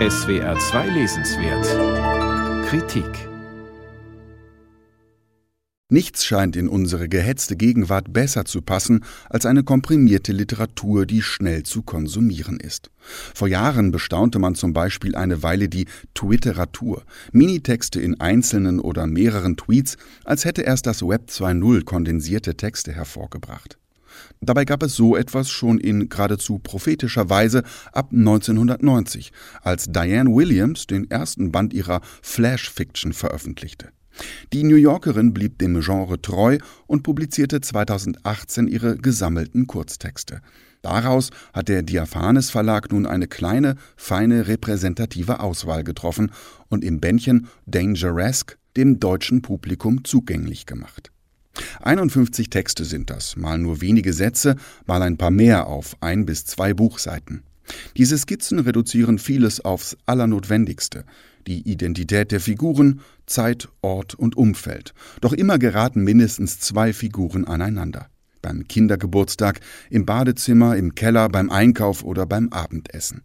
SWR 2 Lesenswert Kritik Nichts scheint in unsere gehetzte Gegenwart besser zu passen als eine komprimierte Literatur, die schnell zu konsumieren ist. Vor Jahren bestaunte man zum Beispiel eine Weile die Twitteratur, Minitexte in einzelnen oder mehreren Tweets, als hätte erst das Web 2.0 kondensierte Texte hervorgebracht. Dabei gab es so etwas schon in geradezu prophetischer Weise ab 1990, als Diane Williams den ersten Band ihrer Flash Fiction veröffentlichte. Die New Yorkerin blieb dem Genre treu und publizierte 2018 ihre gesammelten Kurztexte. Daraus hat der Diaphanes Verlag nun eine kleine, feine, repräsentative Auswahl getroffen und im Bändchen Dangeresque dem deutschen Publikum zugänglich gemacht. 51 Texte sind das, mal nur wenige Sätze, mal ein paar mehr auf ein bis zwei Buchseiten. Diese Skizzen reduzieren vieles aufs Allernotwendigste, die Identität der Figuren, Zeit, Ort und Umfeld. Doch immer geraten mindestens zwei Figuren aneinander. Beim Kindergeburtstag, im Badezimmer, im Keller, beim Einkauf oder beim Abendessen.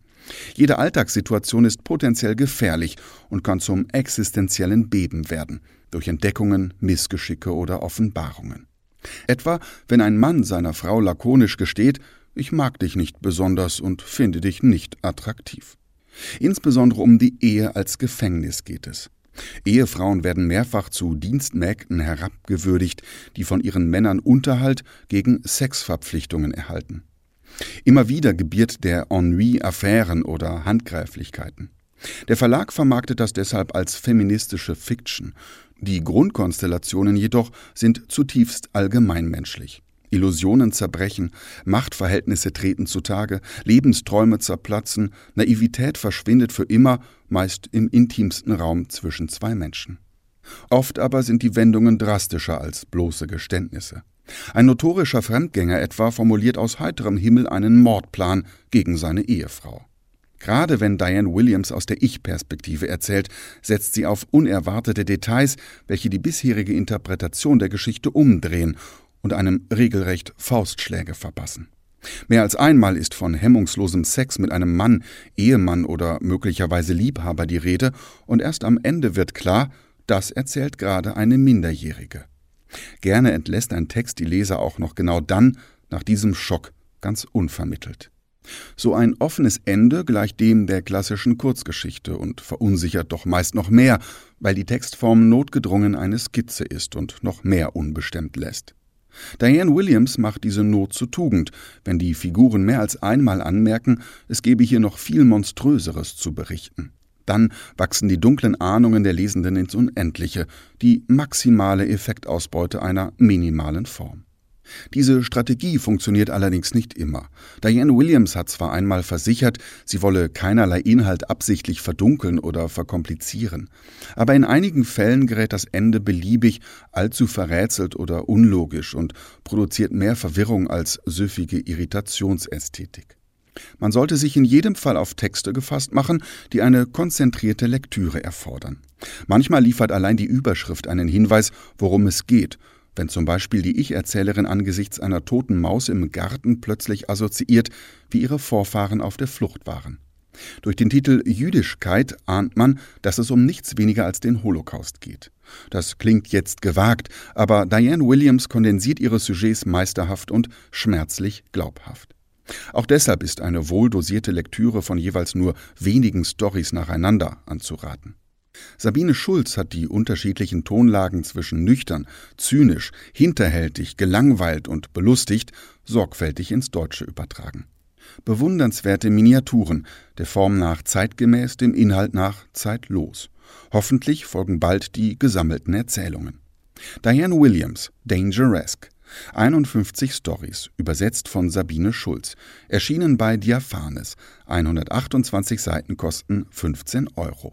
Jede Alltagssituation ist potenziell gefährlich und kann zum existenziellen Beben werden, durch Entdeckungen, Missgeschicke oder Offenbarungen. Etwa, wenn ein Mann seiner Frau lakonisch gesteht, ich mag dich nicht besonders und finde dich nicht attraktiv. Insbesondere um die Ehe als Gefängnis geht es. Ehefrauen werden mehrfach zu Dienstmägden herabgewürdigt, die von ihren Männern Unterhalt gegen Sexverpflichtungen erhalten. Immer wieder gebiert der Ennui Affären oder Handgreiflichkeiten. Der Verlag vermarktet das deshalb als feministische Fiction. Die Grundkonstellationen jedoch sind zutiefst allgemeinmenschlich. Illusionen zerbrechen, Machtverhältnisse treten zutage, Lebensträume zerplatzen, Naivität verschwindet für immer, meist im intimsten Raum zwischen zwei Menschen. Oft aber sind die Wendungen drastischer als bloße Geständnisse. Ein notorischer Fremdgänger etwa formuliert aus heiterem Himmel einen Mordplan gegen seine Ehefrau. Gerade wenn Diane Williams aus der Ich-Perspektive erzählt, setzt sie auf unerwartete Details, welche die bisherige Interpretation der Geschichte umdrehen und einem regelrecht Faustschläge verpassen. Mehr als einmal ist von hemmungslosem Sex mit einem Mann, Ehemann oder möglicherweise Liebhaber die Rede, und erst am Ende wird klar, das erzählt gerade eine Minderjährige. Gerne entlässt ein Text die Leser auch noch genau dann, nach diesem Schock, ganz unvermittelt. So ein offenes Ende gleicht dem der klassischen Kurzgeschichte und verunsichert doch meist noch mehr, weil die Textform notgedrungen eine Skizze ist und noch mehr unbestimmt lässt. Diane Williams macht diese Not zur Tugend, wenn die Figuren mehr als einmal anmerken, es gebe hier noch viel Monströseres zu berichten. Dann wachsen die dunklen Ahnungen der Lesenden ins Unendliche, die maximale Effektausbeute einer minimalen Form. Diese Strategie funktioniert allerdings nicht immer. Diane Williams hat zwar einmal versichert, sie wolle keinerlei Inhalt absichtlich verdunkeln oder verkomplizieren, aber in einigen Fällen gerät das Ende beliebig, allzu verrätselt oder unlogisch und produziert mehr Verwirrung als süffige Irritationsästhetik. Man sollte sich in jedem Fall auf Texte gefasst machen, die eine konzentrierte Lektüre erfordern. Manchmal liefert allein die Überschrift einen Hinweis, worum es geht, wenn zum Beispiel die Ich-Erzählerin angesichts einer toten Maus im Garten plötzlich assoziiert, wie ihre Vorfahren auf der Flucht waren. Durch den Titel Jüdischkeit ahnt man, dass es um nichts weniger als den Holocaust geht. Das klingt jetzt gewagt, aber Diane Williams kondensiert ihre Sujets meisterhaft und schmerzlich glaubhaft. Auch deshalb ist eine wohldosierte Lektüre von jeweils nur wenigen Storys nacheinander anzuraten. Sabine Schulz hat die unterschiedlichen Tonlagen zwischen nüchtern, zynisch, hinterhältig, gelangweilt und belustigt sorgfältig ins Deutsche übertragen. Bewundernswerte Miniaturen, der Form nach zeitgemäß, dem Inhalt nach zeitlos. Hoffentlich folgen bald die gesammelten Erzählungen. Diane Williams, Dangeresque. 51 Stories, übersetzt von Sabine Schulz, erschienen bei Diaphanes. 128 Seiten kosten 15 Euro.